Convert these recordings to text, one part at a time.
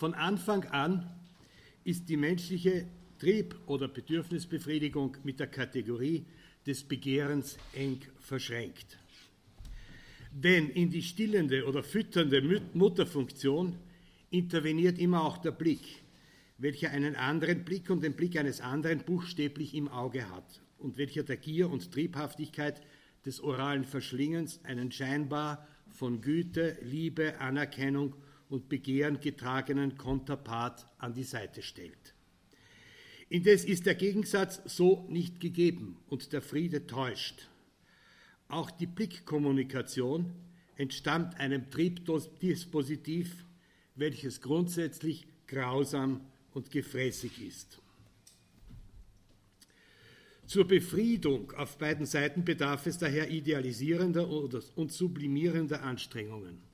Von Anfang an ist die menschliche Trieb- oder Bedürfnisbefriedigung mit der Kategorie des Begehrens eng verschränkt. Denn in die stillende oder fütternde Mutterfunktion interveniert immer auch der Blick, welcher einen anderen Blick und den Blick eines anderen buchstäblich im Auge hat und welcher der Gier und Triebhaftigkeit des oralen Verschlingens einen scheinbar von Güte, Liebe, Anerkennung und Begehren getragenen Konterpart an die Seite stellt. Indes ist der Gegensatz so nicht gegeben und der Friede täuscht. Auch die Blickkommunikation entstammt einem Triebdispositiv, welches grundsätzlich grausam und gefräßig ist. Zur Befriedung auf beiden Seiten bedarf es daher idealisierender und sublimierender Anstrengungen.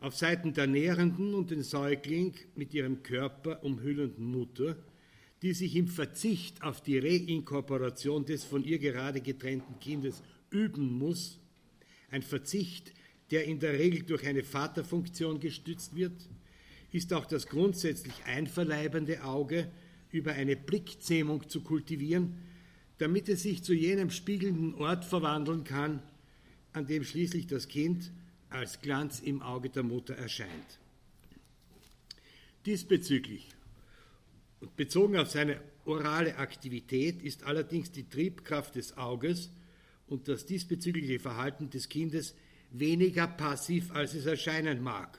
Auf Seiten der nährenden und den Säugling mit ihrem Körper umhüllenden Mutter, die sich im Verzicht auf die Reinkorporation des von ihr gerade getrennten Kindes üben muss, ein Verzicht, der in der Regel durch eine Vaterfunktion gestützt wird, ist auch das grundsätzlich einverleibende Auge über eine Blickzähmung zu kultivieren, damit es sich zu jenem spiegelnden Ort verwandeln kann, an dem schließlich das Kind als Glanz im Auge der Mutter erscheint. Diesbezüglich und bezogen auf seine orale Aktivität ist allerdings die Triebkraft des Auges und das diesbezügliche Verhalten des Kindes weniger passiv, als es erscheinen mag.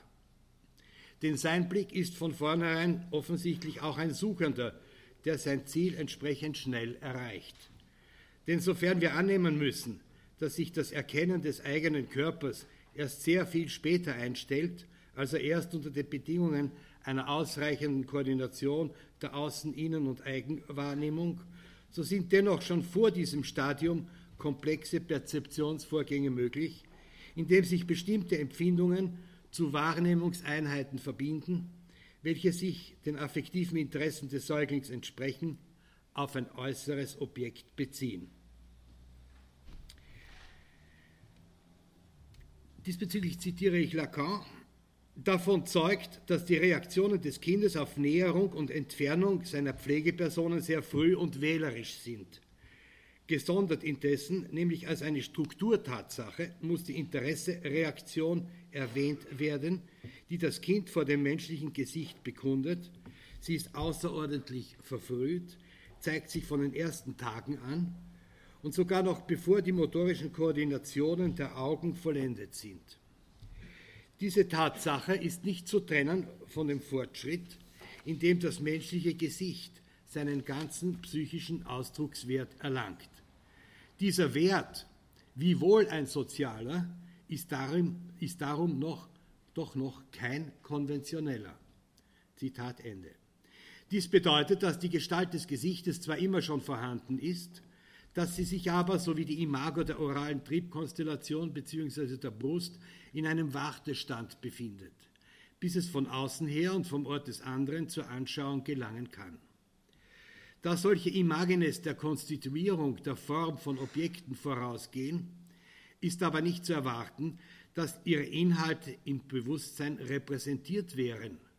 Denn sein Blick ist von vornherein offensichtlich auch ein Suchender, der sein Ziel entsprechend schnell erreicht. Denn sofern wir annehmen müssen, dass sich das Erkennen des eigenen Körpers erst sehr viel später einstellt, also erst unter den Bedingungen einer ausreichenden Koordination der Außen-, Innen- und Eigenwahrnehmung, so sind dennoch schon vor diesem Stadium komplexe Perzeptionsvorgänge möglich, indem sich bestimmte Empfindungen zu Wahrnehmungseinheiten verbinden, welche sich den affektiven Interessen des Säuglings entsprechen auf ein äußeres Objekt beziehen. Diesbezüglich zitiere ich Lacan, davon zeugt, dass die Reaktionen des Kindes auf Näherung und Entfernung seiner Pflegepersonen sehr früh und wählerisch sind. Gesondert indessen, nämlich als eine Strukturtatsache, muss die Interesse-Reaktion erwähnt werden, die das Kind vor dem menschlichen Gesicht bekundet. Sie ist außerordentlich verfrüht, zeigt sich von den ersten Tagen an und sogar noch bevor die motorischen Koordinationen der Augen vollendet sind. Diese Tatsache ist nicht zu trennen von dem Fortschritt, in dem das menschliche Gesicht seinen ganzen psychischen Ausdruckswert erlangt. Dieser Wert, wiewohl ein sozialer, ist darum, ist darum noch, doch noch kein konventioneller. Zitat Ende. Dies bedeutet, dass die Gestalt des Gesichtes zwar immer schon vorhanden ist, dass sie sich aber, so wie die Imago der oralen Triebkonstellation bzw. der Brust, in einem Wartestand befindet, bis es von außen her und vom Ort des anderen zur Anschauung gelangen kann. Da solche Imagines der Konstituierung der Form von Objekten vorausgehen, ist aber nicht zu erwarten, dass ihre Inhalte im Bewusstsein repräsentiert wären –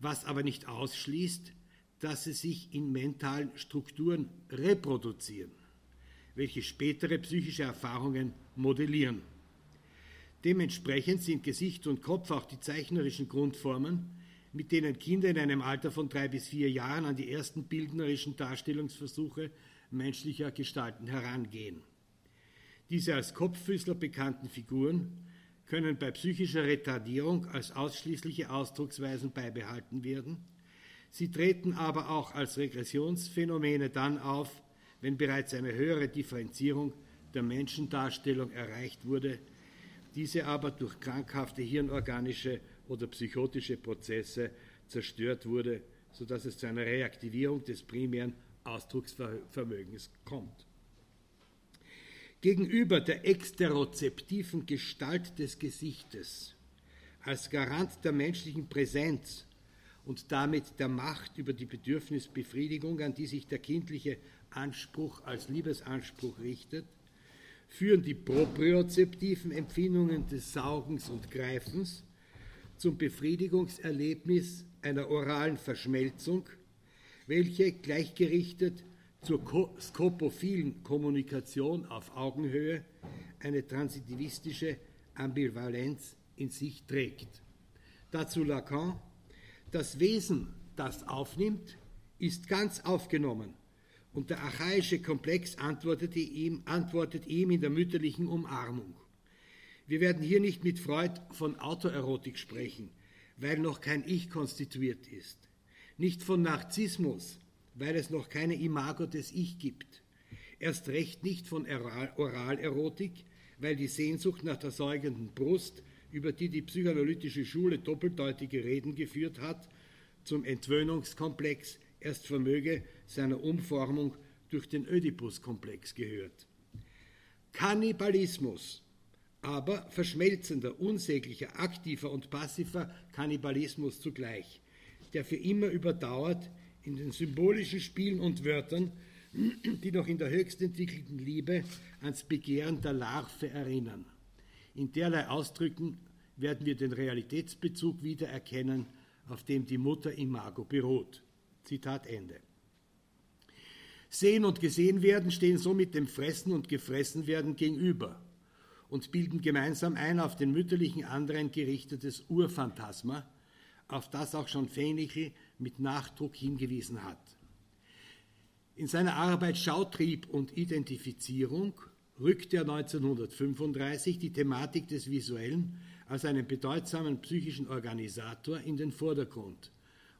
was aber nicht ausschließt, dass sie sich in mentalen Strukturen reproduzieren, welche spätere psychische Erfahrungen modellieren. Dementsprechend sind Gesicht und Kopf auch die zeichnerischen Grundformen, mit denen Kinder in einem Alter von drei bis vier Jahren an die ersten bildnerischen Darstellungsversuche menschlicher Gestalten herangehen. Diese als Kopffüßler bekannten Figuren können bei psychischer Retardierung als ausschließliche Ausdrucksweisen beibehalten werden. Sie treten aber auch als Regressionsphänomene dann auf, wenn bereits eine höhere Differenzierung der Menschendarstellung erreicht wurde, diese aber durch krankhafte hirnorganische oder psychotische Prozesse zerstört wurde, sodass es zu einer Reaktivierung des primären Ausdrucksvermögens kommt. Gegenüber der exterozeptiven Gestalt des Gesichtes als Garant der menschlichen Präsenz und damit der Macht über die Bedürfnisbefriedigung, an die sich der kindliche Anspruch als Liebesanspruch richtet, führen die propriozeptiven Empfindungen des Saugens und Greifens zum Befriedigungserlebnis einer oralen Verschmelzung, welche gleichgerichtet zur skopophilen Kommunikation auf Augenhöhe eine transitivistische Ambivalenz in sich trägt. Dazu Lacan, das Wesen, das aufnimmt, ist ganz aufgenommen und der archaische Komplex antwortet ihm, antwortet ihm in der mütterlichen Umarmung. Wir werden hier nicht mit Freud von Autoerotik sprechen, weil noch kein Ich konstituiert ist. Nicht von Narzissmus, weil es noch keine Imago des Ich gibt. Erst recht nicht von Oralerotik, weil die Sehnsucht nach der säugenden Brust, über die die psychoanalytische Schule doppeldeutige Reden geführt hat, zum Entwöhnungskomplex erst vermöge seiner Umformung durch den Ödipus-Komplex gehört. Kannibalismus, aber verschmelzender, unsäglicher, aktiver und passiver Kannibalismus zugleich, der für immer überdauert in den symbolischen Spielen und Wörtern, die noch in der höchst entwickelten Liebe ans Begehren der Larve erinnern. In derlei Ausdrücken werden wir den Realitätsbezug wiedererkennen, auf dem die Mutter Imago beruht. Zitat Ende. Sehen und gesehen werden stehen somit dem Fressen und Gefressenwerden gegenüber und bilden gemeinsam ein auf den mütterlichen anderen gerichtetes Urphantasma, auf das auch schon Fähnigl mit Nachdruck hingewiesen hat. In seiner Arbeit Schautrieb und Identifizierung rückt er 1935 die Thematik des Visuellen als einen bedeutsamen psychischen Organisator in den Vordergrund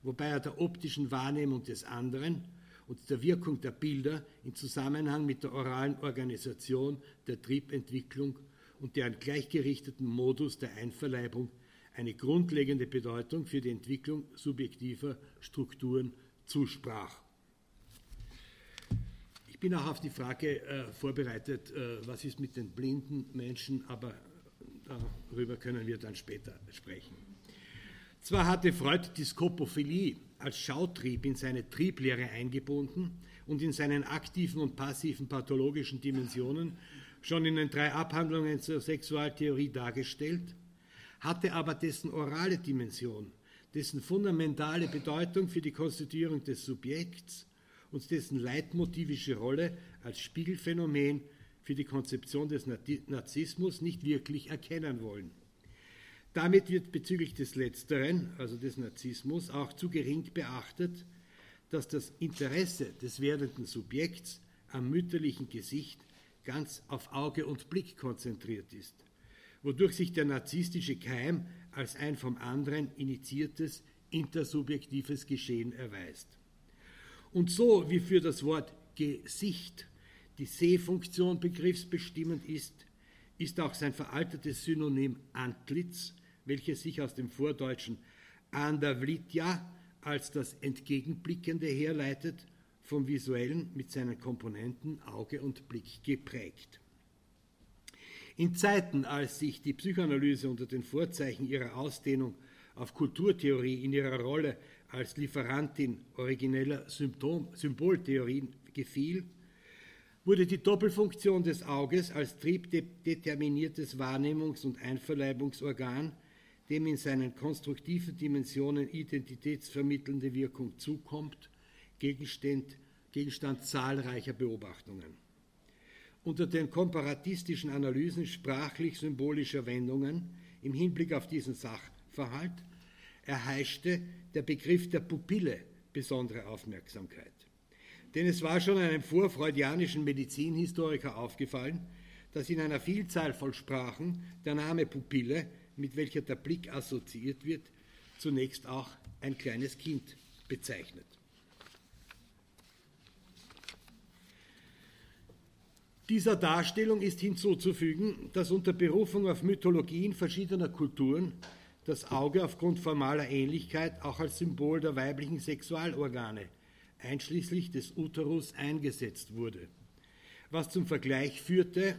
wobei er der optischen Wahrnehmung des anderen und der Wirkung der Bilder in Zusammenhang mit der oralen Organisation der Triebentwicklung und deren gleichgerichteten Modus der Einverleibung eine grundlegende Bedeutung für die Entwicklung subjektiver Strukturen zusprach. Ich bin auch auf die Frage äh, vorbereitet, äh, was ist mit den blinden Menschen, aber darüber können wir dann später sprechen. Zwar hatte Freud die Skopophilie als Schautrieb in seine Trieblehre eingebunden und in seinen aktiven und passiven pathologischen Dimensionen schon in den drei Abhandlungen zur Sexualtheorie dargestellt, hatte aber dessen orale Dimension, dessen fundamentale Bedeutung für die Konstituierung des Subjekts und dessen leitmotivische Rolle als Spiegelphänomen für die Konzeption des Narzissmus nicht wirklich erkennen wollen. Damit wird bezüglich des Letzteren, also des Narzissmus, auch zu gering beachtet, dass das Interesse des werdenden Subjekts am mütterlichen Gesicht ganz auf Auge und Blick konzentriert ist, wodurch sich der narzisstische Keim als ein vom anderen initiiertes intersubjektives Geschehen erweist. Und so wie für das Wort Gesicht die Sehfunktion begriffsbestimmend ist, ist auch sein veraltetes Synonym Antlitz welches sich aus dem Vordeutschen Andavlitya als das Entgegenblickende herleitet, vom Visuellen mit seinen Komponenten Auge und Blick geprägt. In Zeiten, als sich die Psychoanalyse unter den Vorzeichen ihrer Ausdehnung auf Kulturtheorie in ihrer Rolle als Lieferantin origineller Symptom Symboltheorien gefiel, wurde die Doppelfunktion des Auges als triebdeterminiertes Wahrnehmungs- und Einverleibungsorgan dem in seinen konstruktiven Dimensionen identitätsvermittelnde Wirkung zukommt, Gegenstand, Gegenstand zahlreicher Beobachtungen. Unter den komparatistischen Analysen sprachlich-symbolischer Wendungen im Hinblick auf diesen Sachverhalt erheischte der Begriff der Pupille besondere Aufmerksamkeit. Denn es war schon einem vorfreudianischen Medizinhistoriker aufgefallen, dass in einer Vielzahl von Sprachen der Name Pupille mit welcher der Blick assoziiert wird, zunächst auch ein kleines Kind bezeichnet. Dieser Darstellung ist hinzuzufügen, dass unter Berufung auf Mythologien verschiedener Kulturen das Auge aufgrund formaler Ähnlichkeit auch als Symbol der weiblichen Sexualorgane, einschließlich des Uterus, eingesetzt wurde, was zum Vergleich führte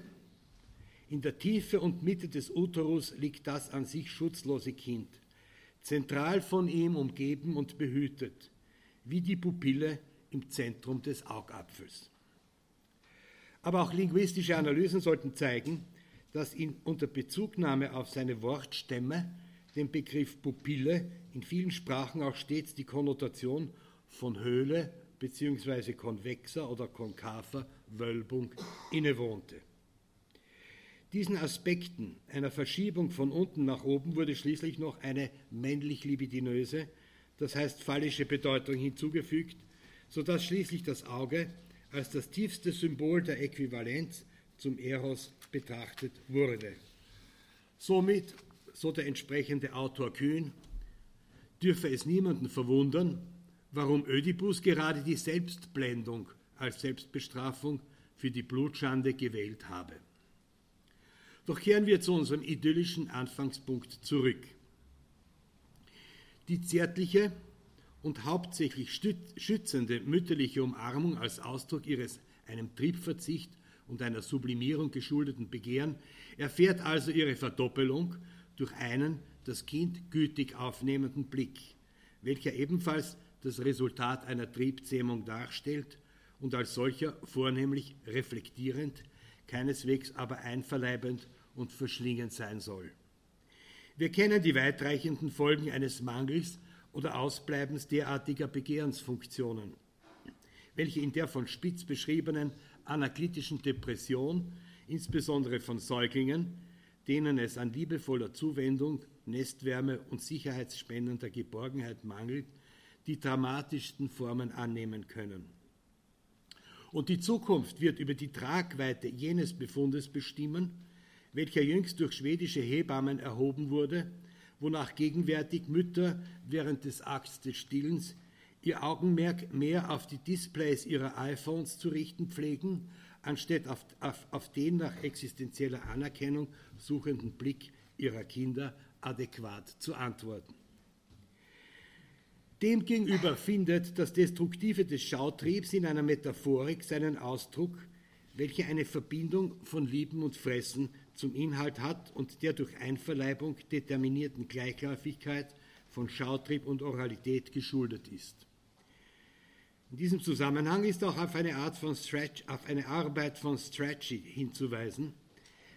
in der Tiefe und Mitte des Uterus liegt das an sich schutzlose Kind, zentral von ihm umgeben und behütet, wie die Pupille im Zentrum des Augapfels. Aber auch linguistische Analysen sollten zeigen, dass ihn unter Bezugnahme auf seine Wortstämme dem Begriff Pupille in vielen Sprachen auch stets die Konnotation von Höhle bzw. konvexer oder konkaver Wölbung innewohnte. Diesen Aspekten einer Verschiebung von unten nach oben wurde schließlich noch eine männlich-libidinöse, das heißt phallische Bedeutung hinzugefügt, sodass schließlich das Auge als das tiefste Symbol der Äquivalenz zum Eros betrachtet wurde. Somit, so der entsprechende Autor Kühn, dürfe es niemanden verwundern, warum Ödipus gerade die Selbstblendung als Selbstbestrafung für die Blutschande gewählt habe. Doch kehren wir zu unserem idyllischen Anfangspunkt zurück. Die zärtliche und hauptsächlich schützende mütterliche Umarmung als Ausdruck ihres einem Triebverzicht und einer Sublimierung geschuldeten Begehren erfährt also ihre Verdoppelung durch einen das Kind gütig aufnehmenden Blick, welcher ebenfalls das Resultat einer Triebzähmung darstellt und als solcher vornehmlich reflektierend, keineswegs aber einverleibend und verschlingend sein soll. Wir kennen die weitreichenden Folgen eines Mangels oder Ausbleibens derartiger Begehrensfunktionen, welche in der von Spitz beschriebenen anaklytischen Depression, insbesondere von Säuglingen, denen es an liebevoller Zuwendung, Nestwärme und sicherheitsspendender Geborgenheit mangelt, die dramatischsten Formen annehmen können. Und die Zukunft wird über die Tragweite jenes Befundes bestimmen, welcher jüngst durch schwedische Hebammen erhoben wurde, wonach gegenwärtig Mütter während des Akts des Stillens ihr Augenmerk mehr auf die Displays ihrer iPhones zu richten pflegen, anstatt auf, auf, auf den nach existenzieller Anerkennung suchenden Blick ihrer Kinder adäquat zu antworten. Demgegenüber findet das Destruktive des Schautriebs in einer Metaphorik seinen Ausdruck, welche eine Verbindung von Lieben und Fressen zum Inhalt hat und der durch Einverleibung determinierten Gleichläufigkeit von Schautrieb und Oralität geschuldet ist. In diesem Zusammenhang ist auch auf eine Art von Stretch, auf eine Arbeit von Strachey hinzuweisen,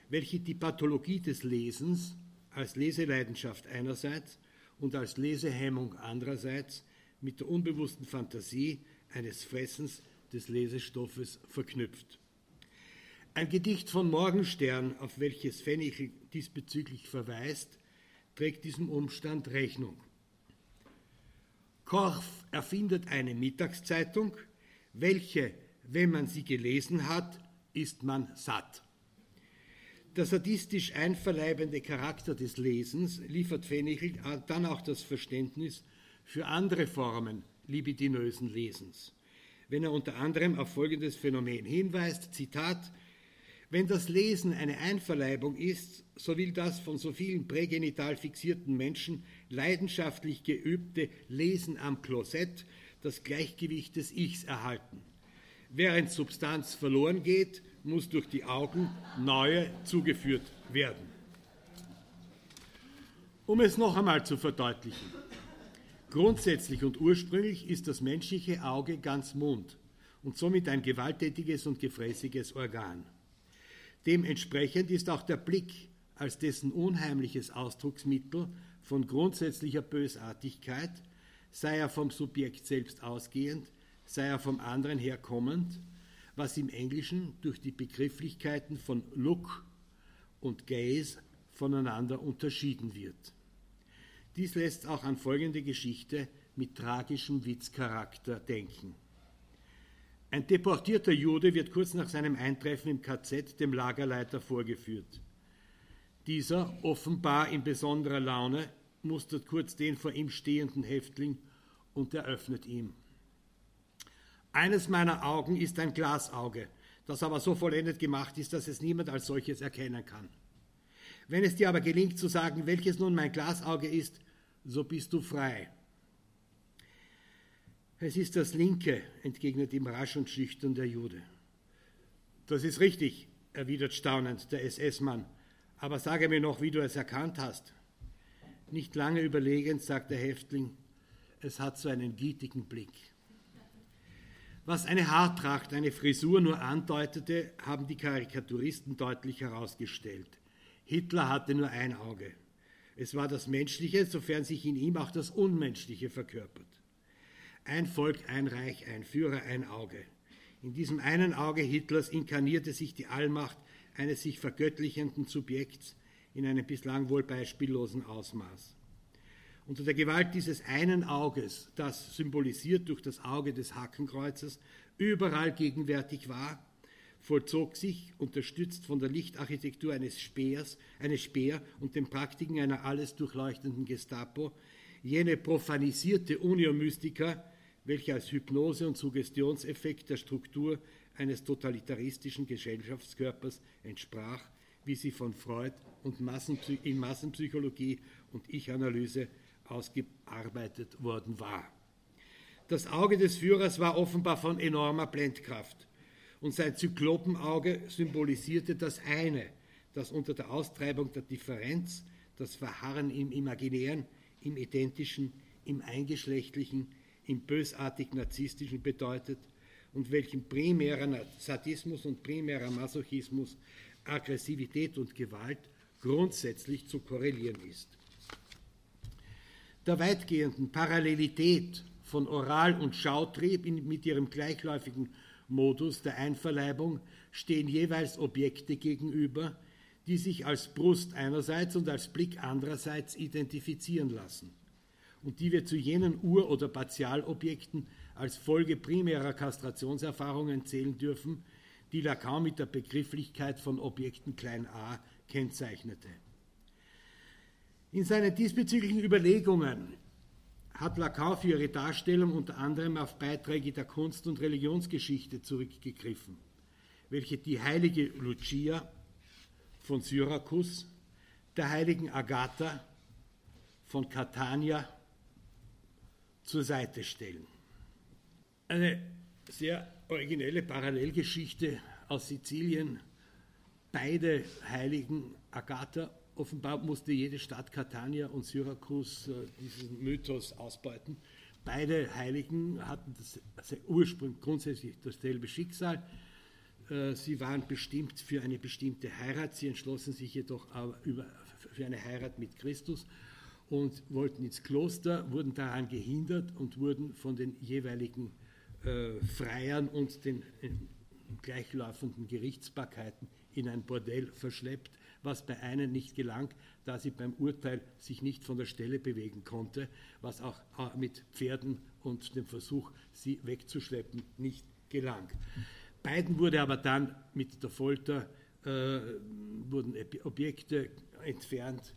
welche die Pathologie des Lesens als Leseleidenschaft einerseits und als Lesehemmung andererseits mit der unbewussten Fantasie eines Fressens des Lesestoffes verknüpft. Ein Gedicht von Morgenstern, auf welches Fennichel diesbezüglich verweist, trägt diesem Umstand Rechnung. Korff erfindet eine Mittagszeitung, welche, wenn man sie gelesen hat, ist man satt. Der sadistisch einverleibende Charakter des Lesens liefert Fennichel dann auch das Verständnis für andere Formen libidinösen Lesens, wenn er unter anderem auf folgendes Phänomen hinweist, Zitat, wenn das Lesen eine Einverleibung ist, so will das von so vielen prägenital fixierten Menschen leidenschaftlich geübte Lesen am Klosett das Gleichgewicht des Ichs erhalten. Während Substanz verloren geht, muss durch die Augen neue zugeführt werden. Um es noch einmal zu verdeutlichen. Grundsätzlich und ursprünglich ist das menschliche Auge ganz Mund und somit ein gewalttätiges und gefräßiges Organ. Dementsprechend ist auch der Blick als dessen unheimliches Ausdrucksmittel von grundsätzlicher Bösartigkeit, sei er vom Subjekt selbst ausgehend, sei er vom anderen herkommend, was im Englischen durch die Begrifflichkeiten von Look und Gaze voneinander unterschieden wird. Dies lässt auch an folgende Geschichte mit tragischem Witzcharakter denken. Ein deportierter Jude wird kurz nach seinem Eintreffen im KZ dem Lagerleiter vorgeführt. Dieser, offenbar in besonderer Laune, mustert kurz den vor ihm stehenden Häftling und eröffnet ihm. Eines meiner Augen ist ein Glasauge, das aber so vollendet gemacht ist, dass es niemand als solches erkennen kann. Wenn es dir aber gelingt zu sagen, welches nun mein Glasauge ist, so bist du frei. Es ist das linke, entgegnet ihm rasch und schüchtern der Jude. Das ist richtig, erwidert staunend der SS-Mann. Aber sage mir noch, wie du es erkannt hast. Nicht lange überlegend sagt der Häftling, es hat so einen gütigen Blick. Was eine Haartracht, eine Frisur nur andeutete, haben die Karikaturisten deutlich herausgestellt. Hitler hatte nur ein Auge. Es war das Menschliche, sofern sich in ihm auch das Unmenschliche verkörpert. Ein Volk, ein Reich, ein Führer, ein Auge. In diesem einen Auge Hitlers inkarnierte sich die Allmacht eines sich vergöttlichenden Subjekts in einem bislang wohl beispiellosen Ausmaß. Unter der Gewalt dieses einen Auges, das symbolisiert durch das Auge des Hakenkreuzes überall gegenwärtig war, vollzog sich, unterstützt von der Lichtarchitektur eines Speers, eines Speer und den Praktiken einer alles durchleuchtenden Gestapo, jene profanisierte Uniomystika, welche als Hypnose und Suggestionseffekt der Struktur eines totalitaristischen Gesellschaftskörpers entsprach, wie sie von Freud und Massenpsy in Massenpsychologie und Ich-Analyse ausgearbeitet worden war. Das Auge des Führers war offenbar von enormer Blendkraft und sein Zyklopenauge symbolisierte das eine, das unter der Austreibung der Differenz, das Verharren im Imaginären, im Identischen, im Eingeschlechtlichen, im bösartig-narzisstischen bedeutet und welchem primärer Sadismus und primärer Masochismus, Aggressivität und Gewalt grundsätzlich zu korrelieren ist. Der weitgehenden Parallelität von Oral- und Schautrieb mit ihrem gleichläufigen Modus der Einverleibung stehen jeweils Objekte gegenüber, die sich als Brust einerseits und als Blick andererseits identifizieren lassen und die wir zu jenen Ur- oder Partialobjekten als Folge primärer Kastrationserfahrungen zählen dürfen, die Lacan mit der Begrifflichkeit von Objekten klein a kennzeichnete. In seinen diesbezüglichen Überlegungen hat Lacan für ihre Darstellung unter anderem auf Beiträge der Kunst- und Religionsgeschichte zurückgegriffen, welche die heilige Lucia von Syrakus, der heiligen Agatha von Catania zur Seite stellen. Eine sehr originelle Parallelgeschichte aus Sizilien. Beide Heiligen Agatha offenbar musste jede Stadt Catania und Syrakus äh, diesen Mythos ausbeuten. Beide Heiligen hatten das, also ursprünglich grundsätzlich dasselbe Schicksal. Äh, sie waren bestimmt für eine bestimmte Heirat, sie entschlossen sich jedoch für eine Heirat mit Christus und wollten ins Kloster, wurden daran gehindert und wurden von den jeweiligen äh, Freiern und den äh, gleichlaufenden Gerichtsbarkeiten in ein Bordell verschleppt was bei einem nicht gelang, da sie beim Urteil sich nicht von der Stelle bewegen konnte, was auch äh, mit Pferden und dem Versuch, sie wegzuschleppen, nicht gelang. Beiden wurde aber dann mit der Folter äh, wurden Objekte entfernt.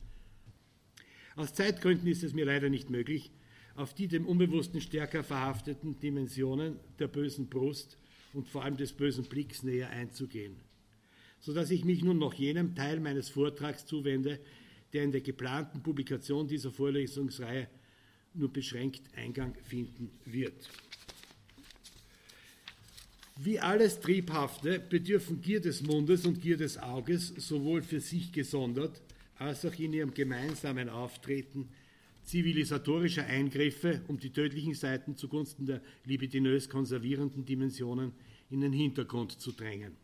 Aus Zeitgründen ist es mir leider nicht möglich, auf die dem Unbewussten stärker verhafteten Dimensionen der bösen Brust und vor allem des bösen Blicks näher einzugehen sodass ich mich nun noch jenem Teil meines Vortrags zuwende, der in der geplanten Publikation dieser Vorlesungsreihe nur beschränkt Eingang finden wird. Wie alles Triebhafte bedürfen Gier des Mundes und Gier des Auges sowohl für sich gesondert als auch in ihrem gemeinsamen Auftreten zivilisatorischer Eingriffe, um die tödlichen Seiten zugunsten der libidinös konservierenden Dimensionen in den Hintergrund zu drängen.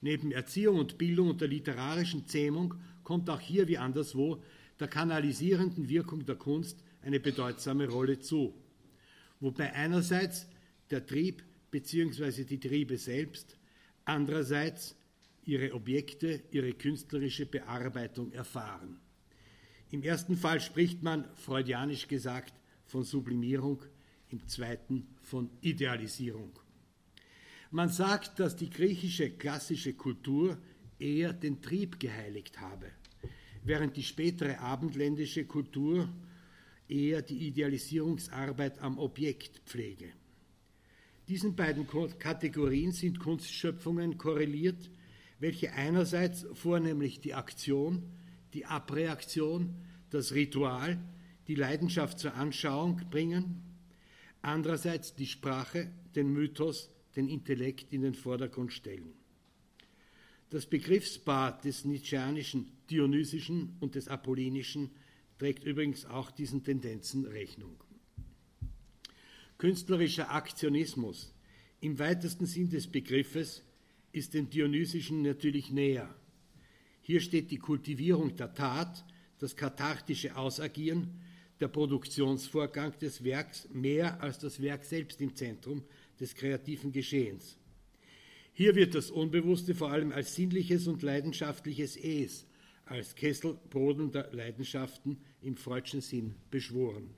Neben Erziehung und Bildung und der literarischen Zähmung kommt auch hier wie anderswo der kanalisierenden Wirkung der Kunst eine bedeutsame Rolle zu. Wobei einerseits der Trieb bzw. die Triebe selbst, andererseits ihre Objekte, ihre künstlerische Bearbeitung erfahren. Im ersten Fall spricht man, freudianisch gesagt, von Sublimierung, im zweiten von Idealisierung. Man sagt, dass die griechische klassische Kultur eher den Trieb geheiligt habe, während die spätere abendländische Kultur eher die Idealisierungsarbeit am Objekt pflege. Diesen beiden Kategorien sind Kunstschöpfungen korreliert, welche einerseits vornehmlich die Aktion, die Abreaktion, das Ritual, die Leidenschaft zur Anschauung bringen, andererseits die Sprache, den Mythos, den Intellekt in den Vordergrund stellen. Das Begriffspaar des Nietzscheanischen Dionysischen und des Apollinischen trägt übrigens auch diesen Tendenzen Rechnung. Künstlerischer Aktionismus im weitesten Sinn des Begriffes ist dem Dionysischen natürlich näher. Hier steht die Kultivierung der Tat, das kathartische Ausagieren, der Produktionsvorgang des Werks mehr als das Werk selbst im Zentrum des kreativen Geschehens. Hier wird das Unbewusste vor allem als sinnliches und leidenschaftliches Es, als Kessel brodelnder Leidenschaften im freudschen Sinn beschworen.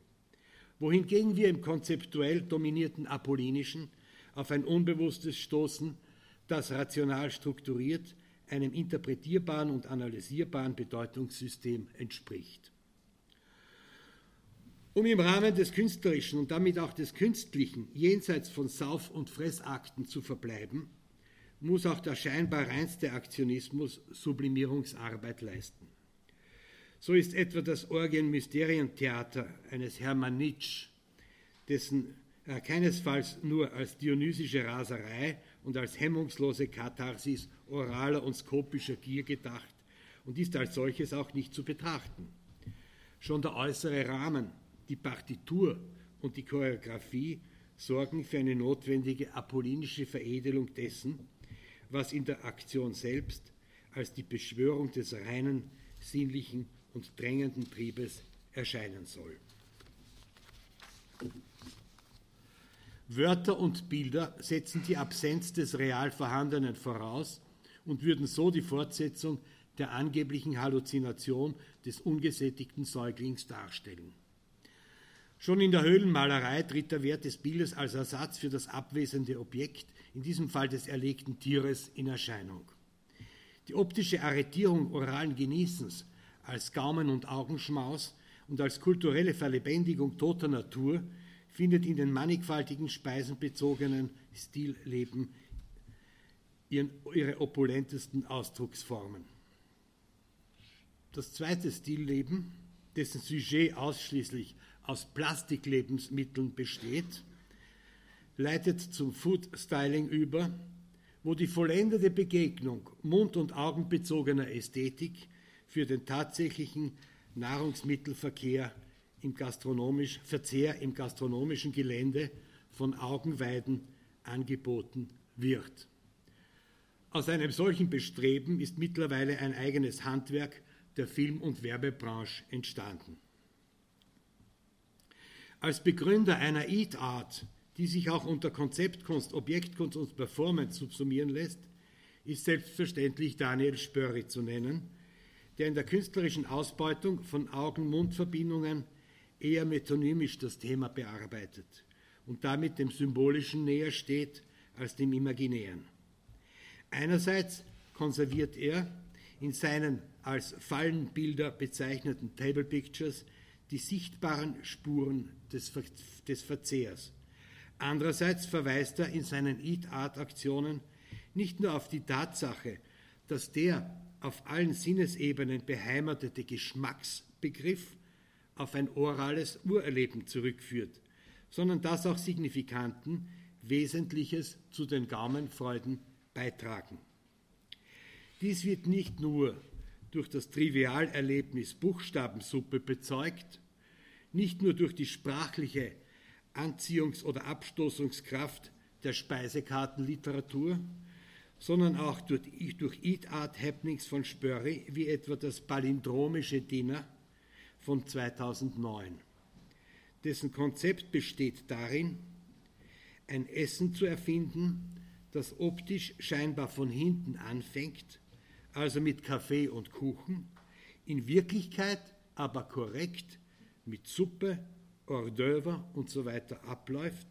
Wohingegen wir im konzeptuell dominierten Apollinischen auf ein Unbewusstes stoßen, das rational strukturiert einem interpretierbaren und analysierbaren Bedeutungssystem entspricht. Um im Rahmen des Künstlerischen und damit auch des Künstlichen jenseits von Sauf- und Fressakten zu verbleiben, muss auch der scheinbar reinste Aktionismus Sublimierungsarbeit leisten. So ist etwa das Orgien-Mysterientheater eines Hermann Nitsch, dessen äh, keinesfalls nur als dionysische Raserei und als hemmungslose Katharsis oraler und skopischer Gier gedacht und ist als solches auch nicht zu betrachten. Schon der äußere Rahmen, die Partitur und die Choreografie sorgen für eine notwendige apollinische Veredelung dessen, was in der Aktion selbst als die Beschwörung des reinen, sinnlichen und drängenden Triebes erscheinen soll. Wörter und Bilder setzen die Absenz des real Vorhandenen voraus und würden so die Fortsetzung der angeblichen Halluzination des ungesättigten Säuglings darstellen. Schon in der Höhlenmalerei tritt der Wert des Bildes als Ersatz für das abwesende Objekt, in diesem Fall des erlegten Tieres, in Erscheinung. Die optische Arretierung oralen Genießens als Gaumen- und Augenschmaus und als kulturelle Verlebendigung toter Natur findet in den mannigfaltigen speisenbezogenen Stilleben ihren, ihre opulentesten Ausdrucksformen. Das zweite Stillleben, dessen Sujet ausschließlich aus Plastiklebensmitteln besteht, leitet zum Food Styling über, wo die vollendete Begegnung mund- und augenbezogener Ästhetik für den tatsächlichen Nahrungsmittelverkehr im gastronomisch, Verzehr im gastronomischen Gelände von Augenweiden angeboten wird. Aus einem solchen Bestreben ist mittlerweile ein eigenes Handwerk der Film- und Werbebranche entstanden. Als Begründer einer Eat Art, die sich auch unter Konzeptkunst, Objektkunst und Performance subsumieren lässt, ist selbstverständlich Daniel Spörri zu nennen, der in der künstlerischen Ausbeutung von Augen-Mund-Verbindungen eher metonymisch das Thema bearbeitet und damit dem Symbolischen näher steht als dem Imaginären. Einerseits konserviert er in seinen als Fallenbilder bezeichneten Table Pictures die sichtbaren Spuren des, Ver des Verzehrs. Andererseits verweist er in seinen Eat-Art-Aktionen nicht nur auf die Tatsache, dass der auf allen Sinnesebenen beheimatete Geschmacksbegriff auf ein orales Urerleben zurückführt, sondern dass auch Signifikanten Wesentliches zu den Gaumenfreuden beitragen. Dies wird nicht nur durch das Trivialerlebnis Buchstabensuppe bezeugt, nicht nur durch die sprachliche Anziehungs- oder Abstoßungskraft der Speisekartenliteratur, sondern auch durch, durch Eat-Art-Happenings von Spörri, wie etwa das palindromische Dinner von 2009. Dessen Konzept besteht darin, ein Essen zu erfinden, das optisch scheinbar von hinten anfängt, also mit Kaffee und Kuchen, in Wirklichkeit aber korrekt mit Suppe, Hors d'oeuvre und so weiter abläuft,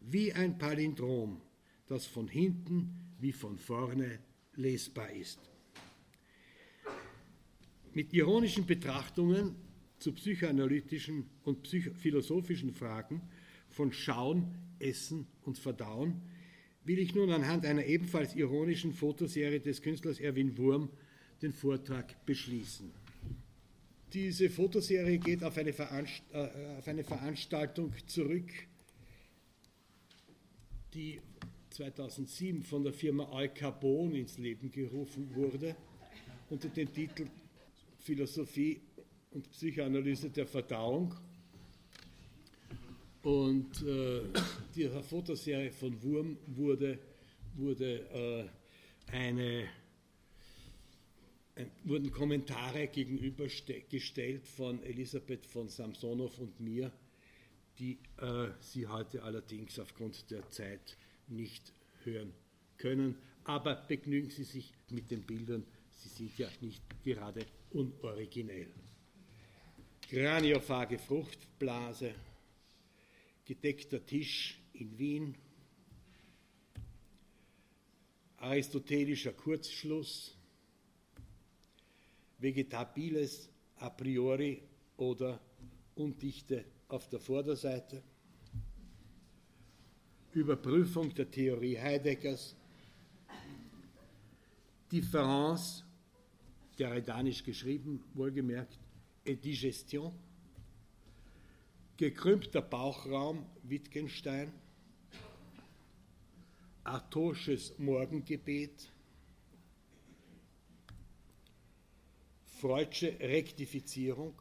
wie ein Palindrom, das von hinten wie von vorne lesbar ist. Mit ironischen Betrachtungen zu psychoanalytischen und psychophilosophischen Fragen von Schauen, Essen und Verdauen will ich nun anhand einer ebenfalls ironischen Fotoserie des Künstlers Erwin Wurm den Vortrag beschließen. Diese Fotoserie geht auf eine, Veranst äh, auf eine Veranstaltung zurück, die 2007 von der Firma Al Capone ins Leben gerufen wurde, unter dem Titel Philosophie und Psychoanalyse der Verdauung. Und äh, die Fotoserie von Wurm wurde, wurde äh, eine, äh, wurden Kommentare gegenübergestellt von Elisabeth von Samsonow und mir, die äh, Sie heute allerdings aufgrund der Zeit nicht hören können. Aber begnügen Sie sich mit den Bildern, sie sind ja nicht gerade unoriginell. Kraniophage Fruchtblase, gedeckter Tisch in Wien, aristotelischer Kurzschluss, Vegetabiles a priori oder Undichte auf der Vorderseite, Überprüfung der Theorie Heideggers, Difference, Redanisch geschrieben, wohlgemerkt, Digestion, gekrümmter Bauchraum Wittgenstein, Artosches Morgengebet, Freudsche Rektifizierung,